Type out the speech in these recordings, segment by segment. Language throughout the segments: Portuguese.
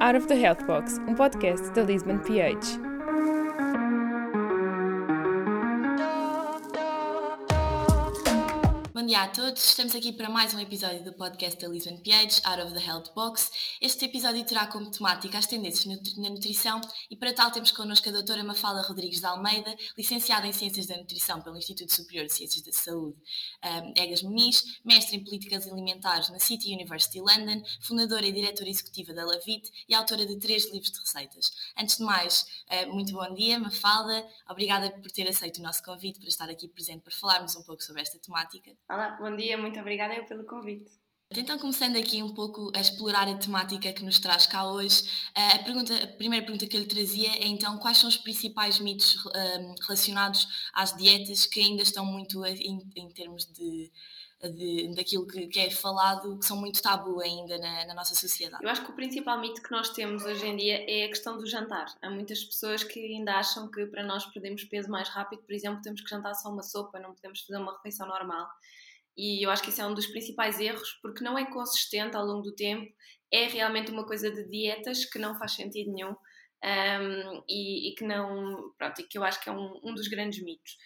Out of the Health Box, um podcast da Lisbon PH. Dia a todos, estamos aqui para mais um episódio do podcast da Lisbon PH, Out of the Health Box. Este episódio terá como temática as tendências na nutrição e para tal temos connosco a doutora Mafalda Rodrigues de Almeida, licenciada em Ciências da Nutrição pelo Instituto Superior de Ciências da Saúde um, Egas Muniz, mestre em Políticas Alimentares na City University London, fundadora e diretora executiva da Lavit e autora de três livros de receitas. Antes de mais, uh, muito bom dia Mafalda, obrigada por ter aceito o nosso convite para estar aqui presente para falarmos um pouco sobre esta temática. Olá, bom dia, muito obrigada eu pelo convite. Então, começando aqui um pouco a explorar a temática que nos traz cá hoje, eh, a, pergunta, a primeira pergunta que eu lhe trazia é então quais são os principais mitos um, ehm, relacionados às dietas que ainda estão muito em, em termos de, de, daquilo que, que, é falado, que são muito tabu ainda na, na, nossa sociedade. Eu acho que o principal mito que nós temos hoje em dia é a questão do jantar. Há muitas pessoas que ainda acham que para nós perdermos peso mais rápido, por exemplo, temos que jantar só uma sopa, não podemos fazer uma refeição normal. E eu acho que isso é um dos principais erros, porque não é consistente ao longo do tempo, é realmente uma coisa de dietas que não faz sentido nenhum um, e, e, que não. Pronto, e que eu acho que é um, um dos grandes mitos.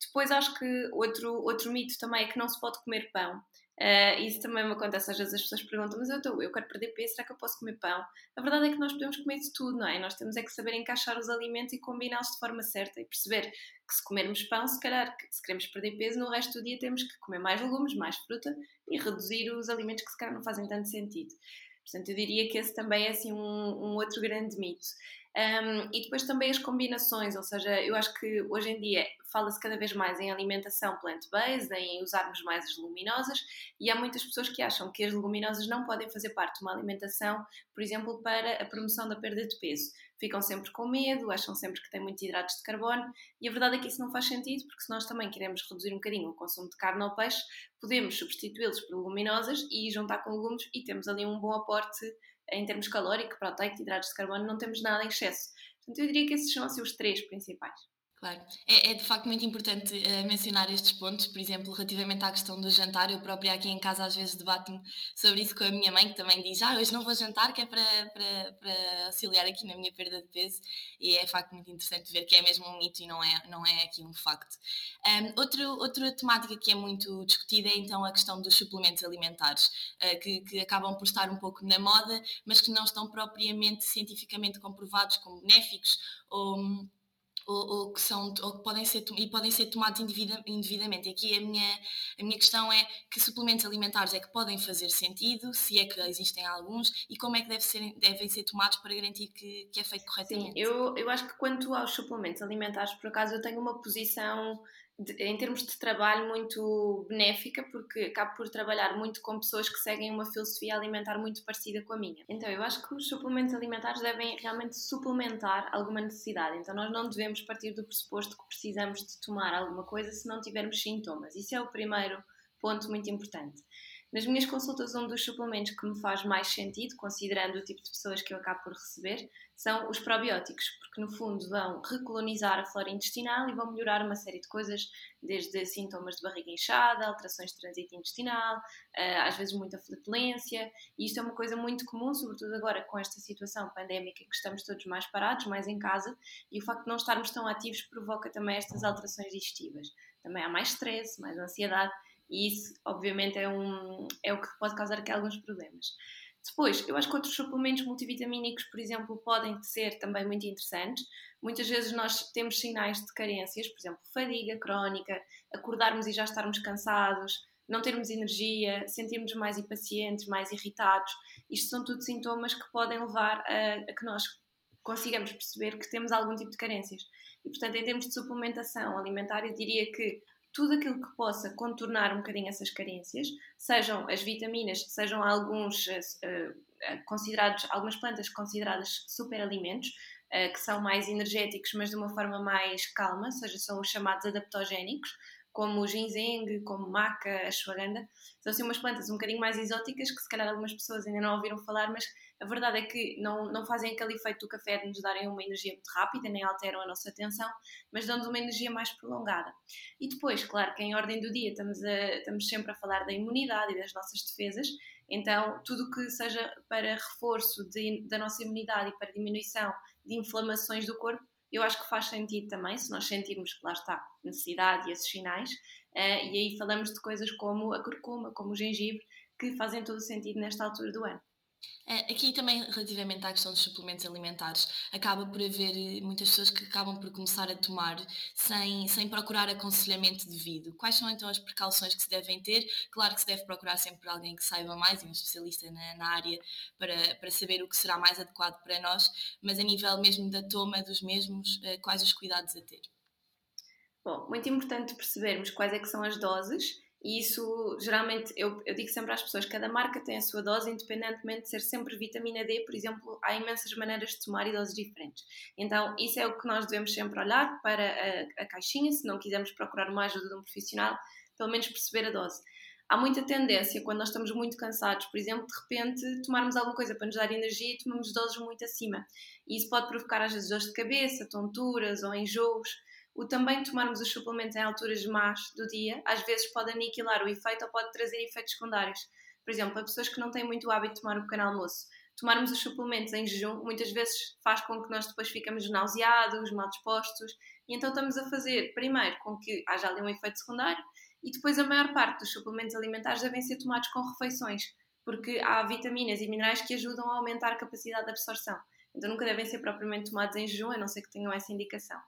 Depois acho que outro, outro mito também é que não se pode comer pão. Uh, isso também me acontece, às vezes as pessoas perguntam, mas eu, tô, eu quero perder peso, será que eu posso comer pão? A verdade é que nós podemos comer de tudo, não é? Nós temos é que saber encaixar os alimentos e combiná-los de forma certa e perceber que se comermos pão, se calhar, se queremos perder peso, no resto do dia temos que comer mais legumes, mais fruta e reduzir os alimentos que se calhar não fazem tanto sentido. Portanto, eu diria que esse também é assim um, um outro grande mito. Um, e depois também as combinações, ou seja, eu acho que hoje em dia fala-se cada vez mais em alimentação plant-based, em usarmos mais as leguminosas, e há muitas pessoas que acham que as leguminosas não podem fazer parte de uma alimentação, por exemplo, para a promoção da perda de peso. Ficam sempre com medo, acham sempre que tem muitos hidratos de carbono, e a verdade é que isso não faz sentido, porque se nós também queremos reduzir um bocadinho o consumo de carne ou peixe, podemos substituí-los por leguminosas e juntar com legumes, e temos ali um bom aporte em termos calórico, proteico, hidratos de carbono, não temos nada em excesso. Portanto, eu diria que esses são assim, os três principais. Claro, é, é, de facto muito importante uh, mencionar estes pontos, por exemplo, relativamente à questão do jantar. Eu própria aqui em casa às vezes debato-me sobre isso com a minha mãe, que também diz: Ah, hoje não vou jantar, que é para, para, para auxiliar aqui na minha perda de peso. E é de facto muito interessante ver que é mesmo um mito e não é, não é aqui um facto. Um, outro, outra temática que é muito discutida é então a questão dos suplementos alimentares, uh, que, que acabam por estar um pouco na moda, mas que não estão propriamente cientificamente comprovados como benéficos ou ou, ou, que são ou que podem ser e podem ser tomados indevidamente. Aqui a minha a minha questão é que suplementos alimentares é que podem fazer sentido, se é que existem alguns e como é que deve ser, devem ser tomados para garantir que, que é feito corretamente. Sim, eu, eu acho que quanto aos suplementos alimentares, por acaso eu tenho uma posição de, em termos de trabalho muito benéfica, porque acabo por trabalhar muito com pessoas que seguem uma filosofia alimentar muito parecida com a minha. Então, eu acho que os suplementos alimentares devem realmente suplementar alguma necessidade. Então, nós não devemos partir do pressuposto que precisamos de tomar alguma coisa se não tivermos sintomas. Isso é o primeiro ponto muito importante. Nas minhas consultas, um dos suplementos que me faz mais sentido, considerando o tipo de pessoas que eu acabo por receber, são os probióticos, porque no fundo vão recolonizar a flora intestinal e vão melhorar uma série de coisas, desde sintomas de barriga inchada, alterações de trânsito intestinal, eh, às vezes muita flatulência, e isto é uma coisa muito comum, sobretudo agora com esta situação pandémica que estamos todos mais parados, mais em casa, e o facto de não estarmos tão ativos provoca também estas alterações digestivas. Também há mais stress, mais ansiedade, e isso, obviamente, é, um, é o que pode causar aqui alguns problemas. Depois, eu acho que outros suplementos multivitamínicos, por exemplo, podem ser também muito interessantes. Muitas vezes nós temos sinais de carências, por exemplo, fadiga crónica, acordarmos e já estarmos cansados, não termos energia, sentirmos mais impacientes, mais irritados. Isto são tudo sintomas que podem levar a, a que nós consigamos perceber que temos algum tipo de carências. E, portanto, em termos de suplementação alimentar, eu diria que tudo aquilo que possa contornar um bocadinho essas carências, sejam as vitaminas, sejam alguns uh, considerados, algumas plantas consideradas superalimentos, uh, que são mais energéticos, mas de uma forma mais calma, ou seja, são os chamados adaptogénicos, como o ginseng, como maca, ashwagandha. São assim umas plantas um bocadinho mais exóticas que se calhar algumas pessoas ainda não ouviram falar, mas a verdade é que não, não fazem aquele efeito do café de nos darem uma energia muito rápida, nem alteram a nossa atenção, mas dão-nos uma energia mais prolongada. E depois, claro que em ordem do dia estamos, a, estamos sempre a falar da imunidade e das nossas defesas, Então, tudo que seja para reforço de, da nossa imunidade e para diminuição de inflamações do corpo, eu acho que faz sentido também, se nós sentirmos que lá está necessidade e esses sinais. Uh, e aí falamos de coisas como a curcuma, como o gengibre, que fazem todo o sentido nesta altura do ano. É, aqui também, relativamente à questão dos suplementos alimentares, acaba por haver eh, muitas pessoas que acabam por começar a tomar sem, sem procurar aconselhamento devido. Quais são então as precauções que se devem ter? Claro que se deve procurar sempre alguém que saiba mais e um especialista na, na área para, para saber o que será mais adequado para nós, mas a nível mesmo da toma dos mesmos, eh, quais os cuidados a ter? Bom, muito importante percebermos quais é que são as doses e isso, geralmente, eu, eu digo sempre às pessoas: cada marca tem a sua dose, independentemente de ser sempre vitamina D, por exemplo, há imensas maneiras de tomar e doses diferentes. Então, isso é o que nós devemos sempre olhar para a, a caixinha, se não quisermos procurar uma ajuda de um profissional, pelo menos perceber a dose. Há muita tendência, quando nós estamos muito cansados, por exemplo, de repente tomarmos alguma coisa para nos dar energia e tomamos doses muito acima. E isso pode provocar, às vezes, dores de cabeça, tonturas ou enjoos o também tomarmos os suplementos em alturas más do dia, às vezes pode aniquilar o efeito ou pode trazer efeitos secundários. Por exemplo, para pessoas que não têm muito hábito de tomar o pequeno almoço, tomarmos os suplementos em jejum muitas vezes faz com que nós depois ficamos nauseados, mal dispostos, e então estamos a fazer, primeiro, com que haja ali um efeito secundário, e depois a maior parte dos suplementos alimentares devem ser tomados com refeições, porque há vitaminas e minerais que ajudam a aumentar a capacidade de absorção. Então nunca devem ser propriamente tomados em jejum, a não ser que tenham essa indicação.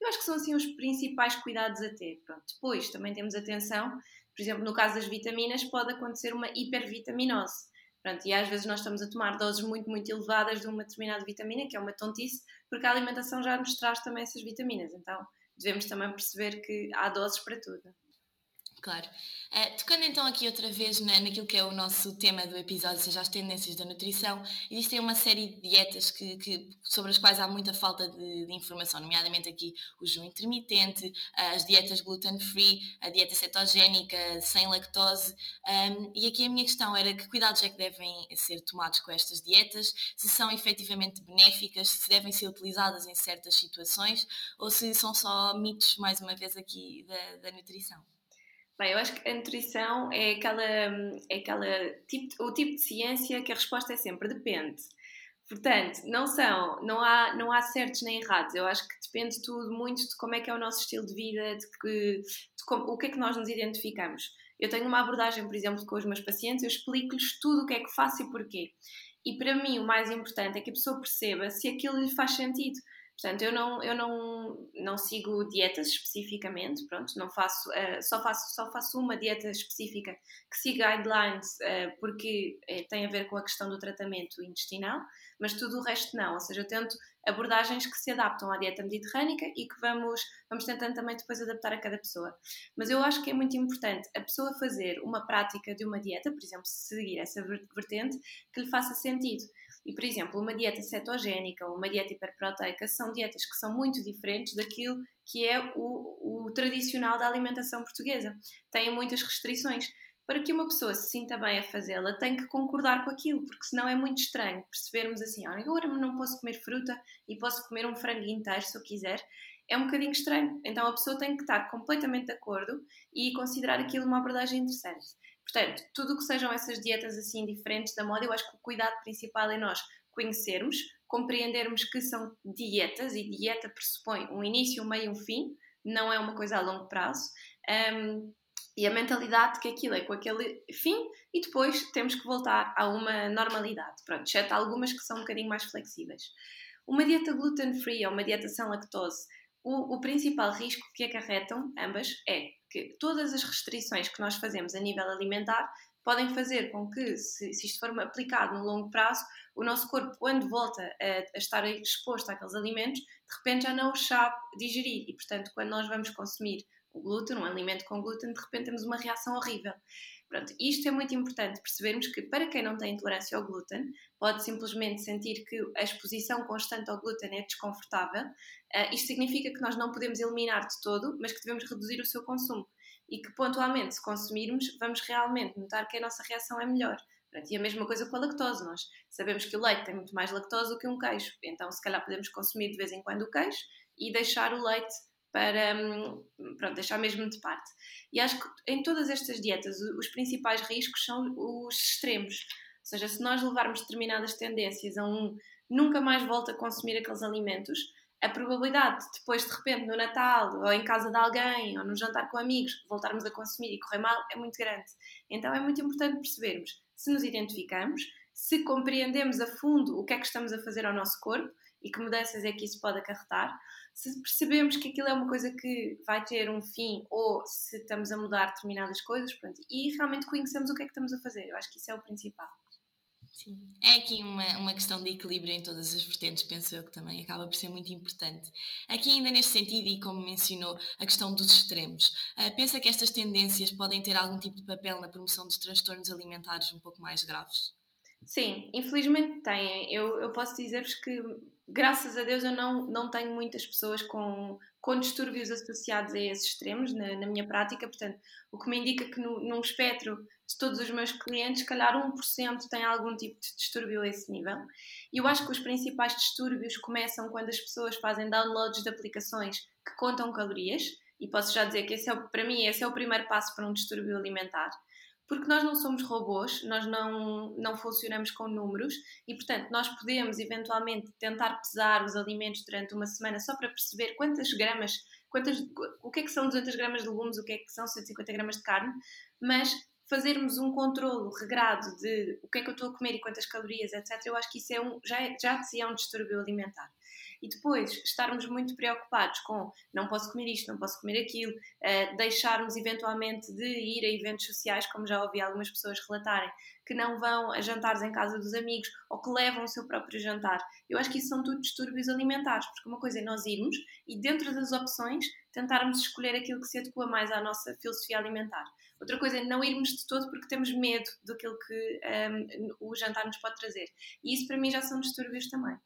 Eu acho que são assim os principais cuidados a ter. Pronto. Depois também temos atenção, por exemplo, no caso das vitaminas, pode acontecer uma hipervitaminose. Pronto, e às vezes nós estamos a tomar doses muito, muito elevadas de uma determinada vitamina, que é uma tontice, porque a alimentação já nos traz também essas vitaminas. Então devemos também perceber que há doses para tudo. Claro. Uh, tocando então aqui outra vez na, naquilo que é o nosso tema do episódio, seja as tendências da nutrição, existem uma série de dietas que, que sobre as quais há muita falta de, de, informação, nomeadamente aqui o jejum intermitente, as dietas gluten-free, a dieta cetogénica, sem lactose. Um, e aqui a minha questão era que cuidados é que devem ser tomados com estas dietas, se são efetivamente benéficas, se devem ser utilizadas em certas situações ou se são só mitos, mais uma vez, aqui da, da nutrição. Bem, eu acho que a nutrição é aquela, é aquela tipo, o tipo de ciência que a resposta é sempre depende. Portanto, não são, não há, não há certos nem errados. Eu acho que depende tudo muito de como é que é o nosso estilo de vida, de, que, de como, o que é que nós nos identificamos. Eu tenho uma abordagem, por exemplo, com os meus pacientes, eu explico-lhes tudo o que é que faço e porquê. E para mim o mais importante é que a pessoa perceba se aquilo lhe faz sentido. Portanto, eu não, eu não, não sigo dietas especificamente, pronto, não faço, uh, só, faço, só faço uma dieta específica que siga guidelines uh, porque uh, tem a ver com a questão do tratamento intestinal, mas tudo o resto não, ou seja, eu tento abordagens que se adaptam à dieta mediterrânica e que vamos, vamos tentando também depois adaptar a cada pessoa. Mas eu acho que é muito importante a pessoa fazer uma prática de uma dieta, por exemplo, seguir essa vertente, que lhe faça sentido. E, por exemplo, uma dieta cetogénica ou uma dieta hiperproteica são dietas que são muito diferentes daquilo que é o, o tradicional da alimentação portuguesa. Têm muitas restrições. Para que uma pessoa se sinta bem a fazê-la, tem que concordar com aquilo, porque senão é muito estranho percebermos assim: olha, agora não posso comer fruta e posso comer um frango inteiro se eu quiser. É um bocadinho estranho. Então a pessoa tem que estar completamente de acordo e considerar aquilo uma abordagem interessante. Portanto, tudo o que sejam essas dietas assim diferentes da moda, eu acho que o cuidado principal é nós conhecermos, compreendermos que são dietas e dieta pressupõe um início, um meio e um fim, não é uma coisa a longo prazo. Um, e a mentalidade que aquilo é com aquele fim e depois temos que voltar a uma normalidade. Pronto, exceto algumas que são um bocadinho mais flexíveis. Uma dieta gluten-free ou uma dieta sem lactose, o, o principal risco que acarretam ambas é que todas as restrições que nós fazemos a nível alimentar podem fazer com que, se, se isto for aplicado no longo prazo, o nosso corpo, quando volta a, a, estar exposto àqueles alimentos, de repente já não os sabe digerir e, portanto, quando nós vamos consumir o glúten, um alimento com glúten, de repente temos uma reação horrível. Pronto, isto é muito importante percebermos que para quem não tem intolerância ao glúten, pode simplesmente sentir que a exposição constante ao glúten é desconfortável. Uh, isto significa que nós não podemos eliminar de todo, mas que devemos reduzir o seu consumo. E que pontualmente, se consumirmos, vamos realmente notar que a nossa reação é melhor. Pronto, e a mesma coisa com a lactose. Nós sabemos que o leite tem muito mais lactose do que um queijo, então se calhar podemos consumir de vez em quando o queijo e deixar o leite para hum, pronto, deixar mesmo de parte. E acho que em todas estas dietas os principais riscos são os extremos. Ou seja, se nós levarmos determinadas tendências a um nunca mais volta a consumir aqueles alimentos, a probabilidade de depois, de repente, no Natal, ou em casa de alguém, ou no jantar com amigos, voltarmos a consumir e correr mal é muito grande. Então é muito importante percebermos se nos identificamos, se compreendemos a fundo o que é que estamos a fazer ao nosso corpo e que mudanças é que isso pode acarretar, se percebemos que aquilo é uma coisa que vai ter um fim ou se estamos a mudar determinadas coisas, pronto, e realmente conhecemos o que é que estamos a fazer. Eu acho que isso é o principal. Sim. É aqui uma, uma questão de equilíbrio em todas as vertentes, penso eu que também acaba por ser muito importante. Aqui, ainda neste sentido, e como mencionou, a questão dos extremos, uh, pensa que estas tendências podem ter algum tipo de papel na promoção dos transtornos alimentares um pouco mais graves? Sim, infelizmente têm. Eu, eu posso dizer-vos que, graças a Deus, eu não, não tenho muitas pessoas com, com distúrbios associados a esses extremos na, na minha prática, portanto, o que me indica que no, num espectro de todos os meus clientes, calhar 1% tem algum tipo de distúrbio a esse nível. E eu acho que os principais distúrbios começam quando as pessoas fazem downloads de aplicações que contam calorias, e posso já dizer que esse é, para mim esse é o primeiro passo para um distúrbio alimentar porque nós não somos robôs, nós não, não funcionamos com números e, portanto, nós podemos eventualmente tentar pesar os alimentos durante uma semana só para perceber quantas gramas, quantas, o que é que são 200 gramas de legumes, o que é que são 150 gramas de carne, mas fazermos um controlo regrado de o que é que eu estou a comer e quantas calorias, etc., eu acho que isso é um, já, é, já si é um distúrbio alimentar. E depois estarmos muito preocupados com não posso comer isto, não posso comer aquilo, uh, deixarmos eventualmente de ir a eventos sociais, como já ouvi algumas pessoas relatarem, que não vão a jantares em casa dos amigos ou que levam o seu próprio jantar. Eu acho que isso são tudo distúrbios alimentares, porque uma coisa é nós irmos e dentro das opções tentarmos escolher aquilo que se adequa mais à nossa filosofia alimentar. Outra coisa é não irmos de todo porque temos medo daquilo que um, o jantar nos pode trazer. E isso para mim já são distúrbios também.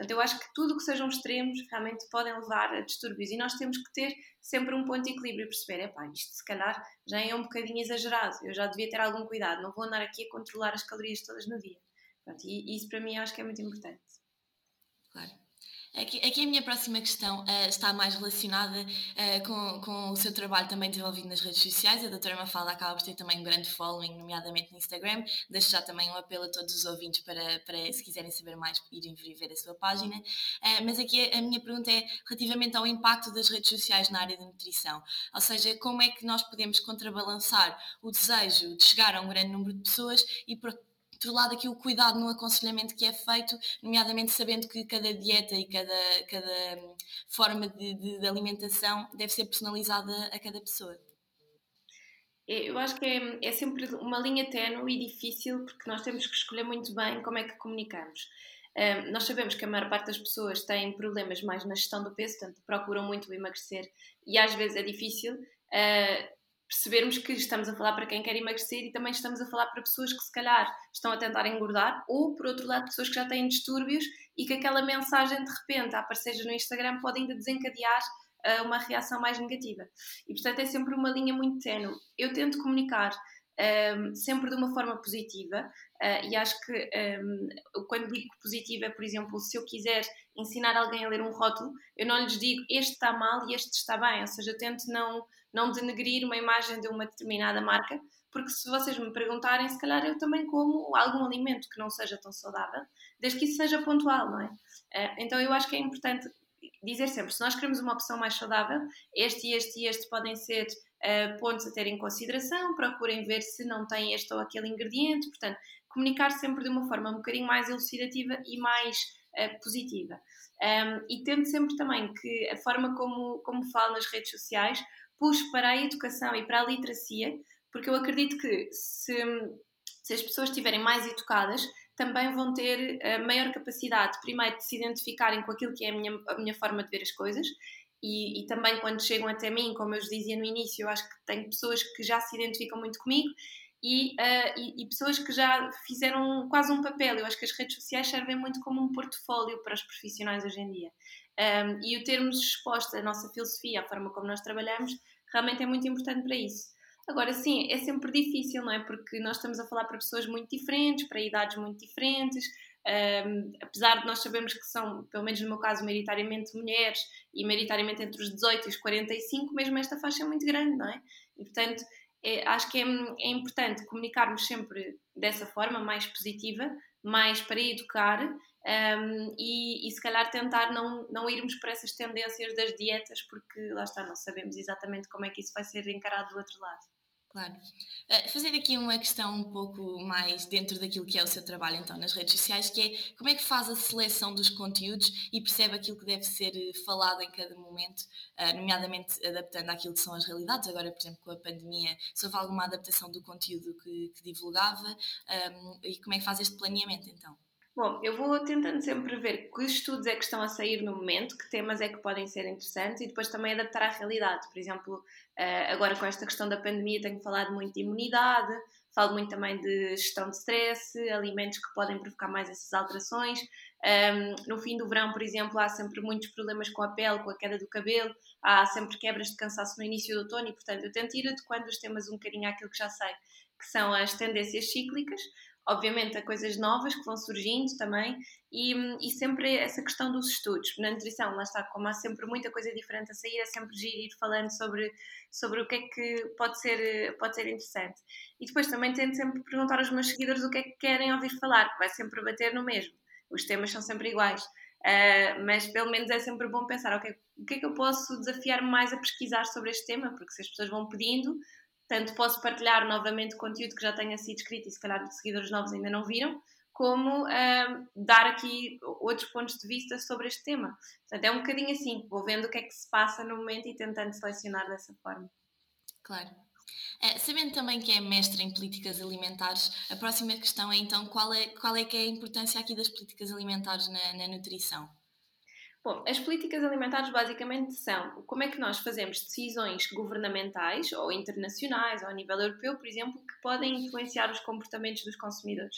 Portanto, eu acho que tudo que sejam extremos realmente podem levar a distúrbios e nós temos que ter sempre um ponto de equilíbrio e perceber, epá, isto se calhar já é um bocadinho exagerado, eu já devia ter algum cuidado, não vou andar aqui a controlar as calorias todas no dia. Portanto, e isso para mim acho que é muito importante. Claro. Aqui, aqui a minha próxima questão uh, está mais relacionada uh, com, com o seu trabalho também desenvolvido nas redes sociais. A doutora Mafalda acaba por ter também um grande following, nomeadamente no Instagram. Deixo já também um apelo a todos os ouvintes para, para se quiserem saber mais, irem ver a sua página. Uh, mas aqui a, a minha pergunta é relativamente ao impacto das redes sociais na área da nutrição. Ou seja, como é que nós podemos contrabalançar o desejo de chegar a um grande número de pessoas e outro lado aqui o cuidado no aconselhamento que é feito, nomeadamente sabendo que cada dieta e cada, cada hum, forma de, de, de alimentação deve ser personalizada a cada pessoa. É, eu acho que é, é sempre uma linha ténue e difícil porque nós temos que escolher muito bem como é que comunicamos. Um, nós sabemos que a maior parte das pessoas tem problemas mais na gestão do peso, portanto procuram muito emagrecer e às vezes é difícil. Uh, percebermos que estamos a falar para quem quer emagrecer e também estamos a falar para pessoas que se calhar estão a tentar engordar ou, por outro lado, pessoas que já têm distúrbios e que aquela mensagem de repente a aparecer no Instagram pode ainda desencadear uh, uma reação mais negativa. E portanto é sempre uma linha muito ténue. Eu tento comunicar um, sempre de uma forma positiva. Uh, e acho que um, quando digo positiva é, por exemplo, se eu quiser ensinar alguém a ler um rótulo, eu não lhes digo este está mal e este está bem, ou seja, eu tento não, não denegrir uma imagem de uma determinada marca, porque se vocês me perguntarem, se calhar eu também como algum alimento que não seja tão saudável, desde que isso seja pontual, não é? Uh, então eu acho que é importante dizer sempre, se nós queremos uma opção mais saudável, este, este e este podem ser uh, pontos a ter em consideração, procurem ver se não tem este ou aquele ingrediente, portanto, comunicar sempre de uma forma um bocadinho mais elucidativa e mais uh, positiva. Um, e tendo sempre também que a forma como, como falo nas redes sociais puxe para a educação e para a literacia, porque eu acredito que se, se as pessoas estiverem mais educadas, também vão ter a maior capacidade, primeiro, de se identificarem com aquilo que é a minha, a minha forma de ver as coisas e, e, também quando chegam até mim, como eu vos dizia no início, eu acho que tenho pessoas que já se identificam muito comigo e, uh, e, e, pessoas que já fizeram quase um papel. Eu acho que as redes sociais servem muito como um portfólio para os profissionais hoje em dia. Um, e o termos exposto a nossa filosofia, a forma como nós trabalhamos, realmente é muito importante para isso. Agora, sim, é sempre difícil, não é? Porque nós estamos a falar para pessoas muito diferentes, para idades muito diferentes, um, apesar de nós sabermos que são, pelo menos no meu caso, maioritariamente mulheres e maioritariamente entre os 18 e os 45, mesmo esta faixa é muito grande, não é? E portanto, é, acho que é, é, importante comunicarmos sempre dessa forma, mais positiva, mais para educar um, e, e, se calhar tentar não, não irmos para essas tendências das dietas, porque lá está, não sabemos exatamente como é que isso vai ser encarado do outro lado. Claro. Uh, fazer aqui uma questão um pouco mais dentro daquilo que é o seu trabalho então nas redes sociais, que é como é que faz a seleção dos conteúdos e percebe aquilo que deve ser eh, falado em cada momento, uh, nomeadamente adaptando àquilo que são as realidades. Agora, por exemplo, com a pandemia, se houve alguma adaptação do conteúdo que, que divulgava um, e como é que faz este planeamento então? Bom, eu vou tentando sempre ver que estudos é que estão a sair no momento, que temas é que podem ser interessantes e depois também adaptar à realidade. Por exemplo, eh, agora com esta questão da pandemia tenho falado muito de imunidade, falo muito também de gestão de stress, alimentos que podem provocar mais essas alterações. no fim do verão, por exemplo, há sempre muitos problemas com a pele, com a queda do cabelo, há sempre quebras de cansaço no início do outono e, portanto, eu tento ir adequando os temas um bocadinho àquilo que já sei, que são as tendências cíclicas obviamente há coisas novas que vão surgindo também e, e sempre essa questão dos estudos. Na nutrição, lá está, como há sempre muita coisa diferente a sair, é sempre ir falando sobre, sobre o que é que pode ser, pode ser interessante. E depois também tento sempre perguntar aos meus seguidores o que é que querem ouvir falar, que vai sempre bater no mesmo. Os temas são sempre iguais. Uh, mas pelo menos é sempre bom pensar, ok, o que é que eu posso desafiar mais a pesquisar sobre este tema, porque se as pessoas vão pedindo, tanto posso partilhar novamente conteúdo que já tenha sido escrito e se calhar seguidores novos ainda não viram, como dar aqui outros pontos de vista sobre este tema. Portanto, é um bocadinho assim, vou vendo o que é que se passa no momento e tentando selecionar dessa forma. Claro. Uh, sabendo também que é mestre em políticas alimentares, a próxima questão é então qual é, qual é que é a importância aqui das políticas alimentares na, na nutrição? Bom, as políticas alimentares basicamente são como é que nós fazemos decisões governamentais ou internacionais ou a nível europeu, por exemplo, que podem influenciar os comportamentos dos consumidores.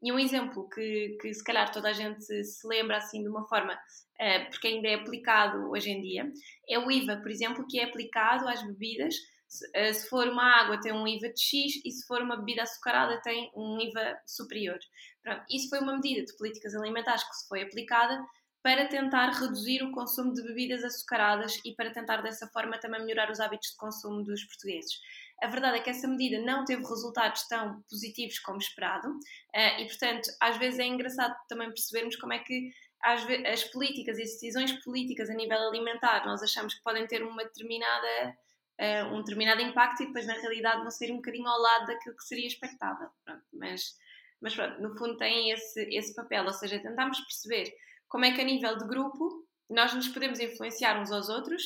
E um exemplo que, que se calhar toda a gente se lembra assim de uma forma, uh, porque ainda é aplicado hoje em dia, é o IVA, por exemplo, que é aplicado às bebidas. Se, uh, se for uma água tem um IVA de X e se for uma bebida açucarada tem um IVA superior. Pronto, isso foi uma medida de políticas alimentares que se foi aplicada para tentar reduzir o consumo de bebidas açucaradas e para tentar dessa forma também melhorar os hábitos de consumo dos portugueses. A verdade é que essa medida não teve resultados tão positivos como esperado eh, e, portanto, às vezes é engraçado também percebermos como é que as políticas e as decisões políticas a nível alimentar nós achamos que podem ter uma determinada, eh, um determinado impacto e depois na realidade vão ser um bocadinho ao lado daquilo que seria expectável. Pronto, mas, mas pronto, no fundo tem esse, esse papel, ou seja, tentamos perceber como é que a nível de grupo nós nos podemos influenciar uns aos outros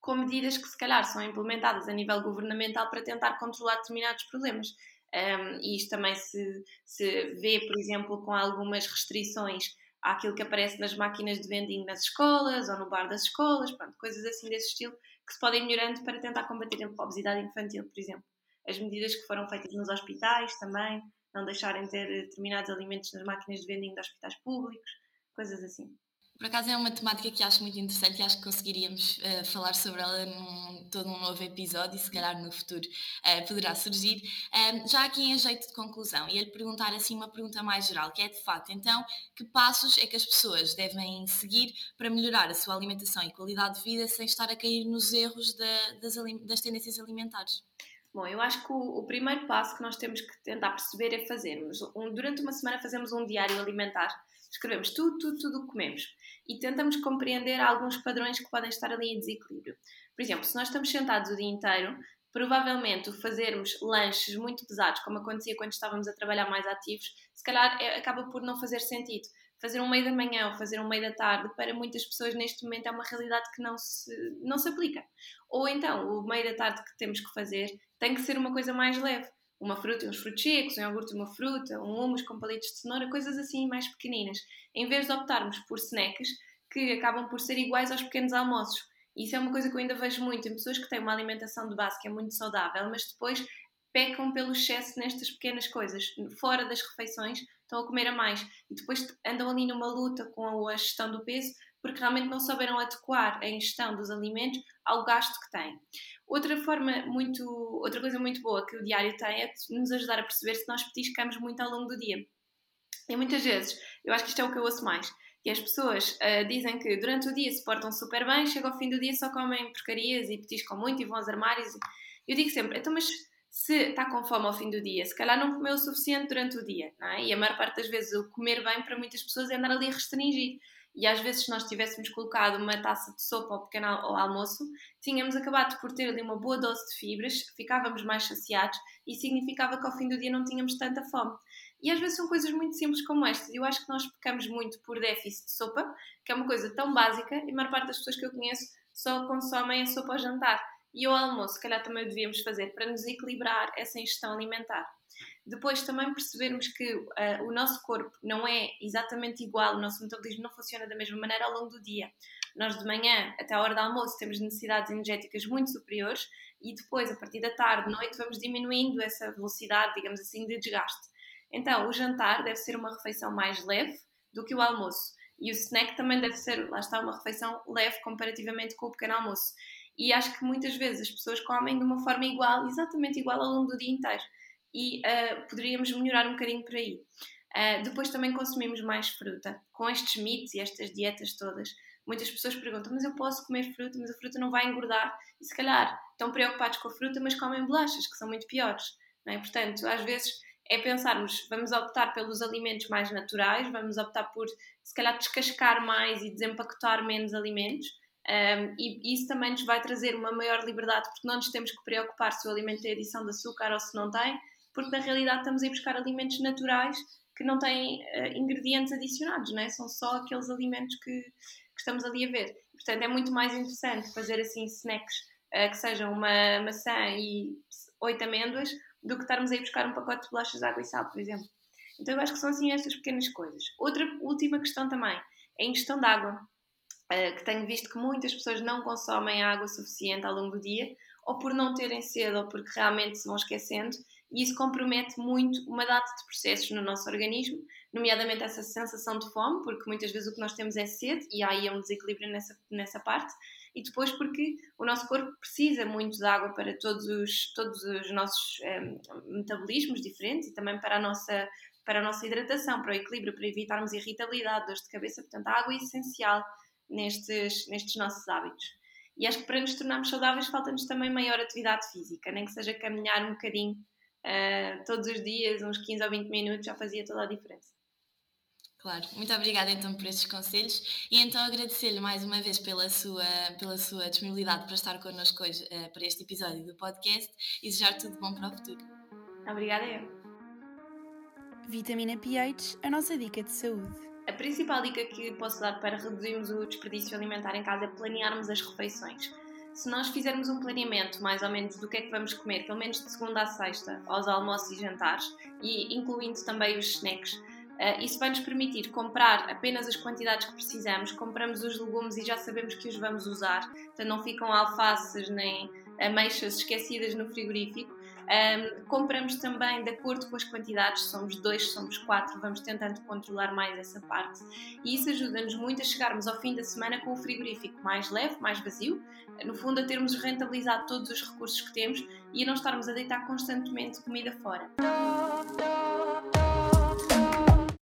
com medidas que se calhar são implementadas a nível governamental para tentar controlar determinados problemas. Um, e isto também se, se vê, por exemplo, com algumas restrições àquilo que aparece nas máquinas de vending nas escolas ou no bar das escolas, pronto, coisas assim desse estilo que se podem melhorando para tentar combater a obesidade infantil, por exemplo. As medidas que foram feitas nos hospitais também, não deixarem ter determinados alimentos nas máquinas de vending de hospitais públicos, coisas assim. Por acaso é uma temática que acho muito interessante e acho que conseguiríamos uh, falar sobre ela num todo um novo episódio e se calhar no futuro uh, poderá surgir. Um, já aqui em jeito de conclusão, ia-lhe perguntar assim uma pergunta mais geral, que é de facto, então, que passos é que as pessoas devem seguir para melhorar a sua alimentação e qualidade de vida sem estar a cair nos erros da, das, das tendências alimentares? Bom, eu acho que o, o, primeiro passo que nós temos que tentar perceber é fazermos, um, durante uma semana fazemos um diário alimentar escrevemos tudo, tudo, tudo o que comemos e tentamos compreender alguns padrões que podem estar ali em desequilíbrio. Por exemplo, se nós estamos sentados o dia inteiro, provavelmente fazermos lanches muito pesados, como acontecia quando estávamos a trabalhar mais ativos, se calhar é, acaba por não fazer sentido. Fazer um meio da manhã ou fazer um meio da tarde, para muitas pessoas neste momento é uma realidade que não se, não se aplica. Ou então, o meio da tarde que temos que fazer tem que ser uma coisa mais leve uma fruta e uns frutos um iogurte e uma fruta, um hummus com palitos de cenoura, coisas assim mais pequeninas, em vez de optarmos por snacks que acabam por ser iguais aos pequenos almoços. Isso é uma coisa que eu ainda vejo muito em pessoas que têm uma alimentação de base que é muito saudável, mas depois pecam pelo excesso nestas pequenas coisas, fora das refeições, estão a comer a mais. E depois andam ali numa luta com a gestão do peso porque realmente não souberam adequar a ingestão dos alimentos ao gasto que têm. Outra forma muito, outra coisa muito boa que o diário tem é nos ajudar a perceber se nós petiscamos muito ao longo do dia. E muitas vezes, eu acho que isto é o que eu ouço mais, que as pessoas uh, dizem que durante o dia se portam super bem, chega ao fim do dia só comem porcarias e petiscam muito e vão aos armários. Eu digo sempre, então mas se está com fome ao fim do dia, se calhar não comeu o suficiente durante o dia, é? E a maior parte das vezes o comer bem para muitas pessoas é andar ali a restringir. E às vezes, se nós tivéssemos colocado uma taça de sopa ao pequeno ao almoço, tínhamos acabado por ter ali uma boa dose de fibras, ficávamos mais saciados e significava que ao fim do dia não tínhamos tanta fome. E às vezes são coisas muito simples como estas. Eu acho que nós pecamos muito por déficit de sopa, que é uma coisa tão básica, e a maior parte das pessoas que eu conheço só consomem a sopa ao jantar. E o almoço, se calhar também devíamos fazer para nos equilibrar essa ingestão alimentar. Depois também percebermos que uh, o nosso corpo não é exatamente igual, o nosso metabolismo não funciona da mesma maneira ao longo do dia. Nós de manhã até a hora do almoço temos necessidades energéticas muito superiores e depois, a partir da tarde, noite, vamos diminuindo essa velocidade, digamos assim, de desgaste. Então, o jantar deve ser uma refeição mais leve do que o almoço. E o snack também deve ser, lá está, uma refeição leve comparativamente com o pequeno almoço. E acho que muitas vezes as pessoas comem de uma forma igual, exatamente igual ao longo do dia inteiro e uh, poderíamos melhorar um bocadinho por aí. Uh, depois também consumimos mais fruta. Com estes mitos e estas dietas todas, muitas pessoas perguntam: mas eu posso comer fruta, mas a fruta não vai engordar? E se calhar estão preocupados com a fruta, mas comem bolachas, que são muito piores. Não é? Portanto, às vezes é pensarmos, vamos optar pelos alimentos mais naturais, vamos optar por se calhar descascar mais e desempacotar menos alimentos. Um, e isso também nos vai trazer uma maior liberdade, porque não nos temos que preocupar se o alimento tem adição de açúcar ou se não tem, porque na realidade estamos a ir buscar alimentos naturais que não têm uh, ingredientes adicionados, não é? são só aqueles alimentos que, que, estamos ali a ver. Portanto, é muito mais interessante fazer assim snacks uh, que sejam uma maçã e oito amêndoas do que estarmos a ir buscar um pacote de bolachas de água e sal, por exemplo. Então, eu acho que são assim estas pequenas coisas. Outra última questão também é a ingestão de água, que tenho visto que muitas pessoas não consomem água suficiente ao longo do dia, ou por não terem sede, ou porque realmente se vão esquecendo, e isso compromete muito uma data de processos no nosso organismo, nomeadamente essa sensação de fome, porque muitas vezes o que nós temos é sede e aí é um desequilíbrio nessa, nessa parte, e depois porque o nosso corpo precisa muito de água para todos os, todos os nossos um, ehm, metabolismos diferentes e também para a nossa para a nossa hidratação, para o equilíbrio, para evitarmos irritabilidade, dores de cabeça, portanto a água é essencial nestes, nestes nossos hábitos. E acho que para nos tornarmos saudáveis falta-nos também maior atividade física, nem que seja caminhar um bocadinho uh, todos os dias, uns 15 ou 20 minutos, já fazia toda a diferença. Claro, muito obrigada então por estes conselhos e então agradecer-lhe mais uma vez pela sua, pela sua disponibilidade para estar connosco hoje uh, para este episódio do podcast e desejar tudo bom para o futuro. Obrigada eu. Vitamina pH, a nossa dica de saúde. A principal dica que posso dar para reduzirmos o desperdício alimentar em casa é planearmos as refeições se nós fizermos um planeamento mais ou menos do que é que vamos comer, pelo menos de segunda a sexta, aos almoços e jantares, e incluindo também os snacks, uh, isso vai nos permitir comprar apenas as quantidades que precisamos, compramos os legumes e já sabemos que os vamos usar, então não ficam alfaces nem ameixas esquecidas no frigorífico. Um, compramos também de acordo com as quantidades, somos dois, somos quatro, vamos tentando controlar mais essa parte e isso ajuda-nos muito a chegarmos ao fim da semana com o frigorífico mais leve, mais vazio, no fundo a termos rentabilizado todos os recursos que temos e a não estarmos a deitar constantemente comida fora.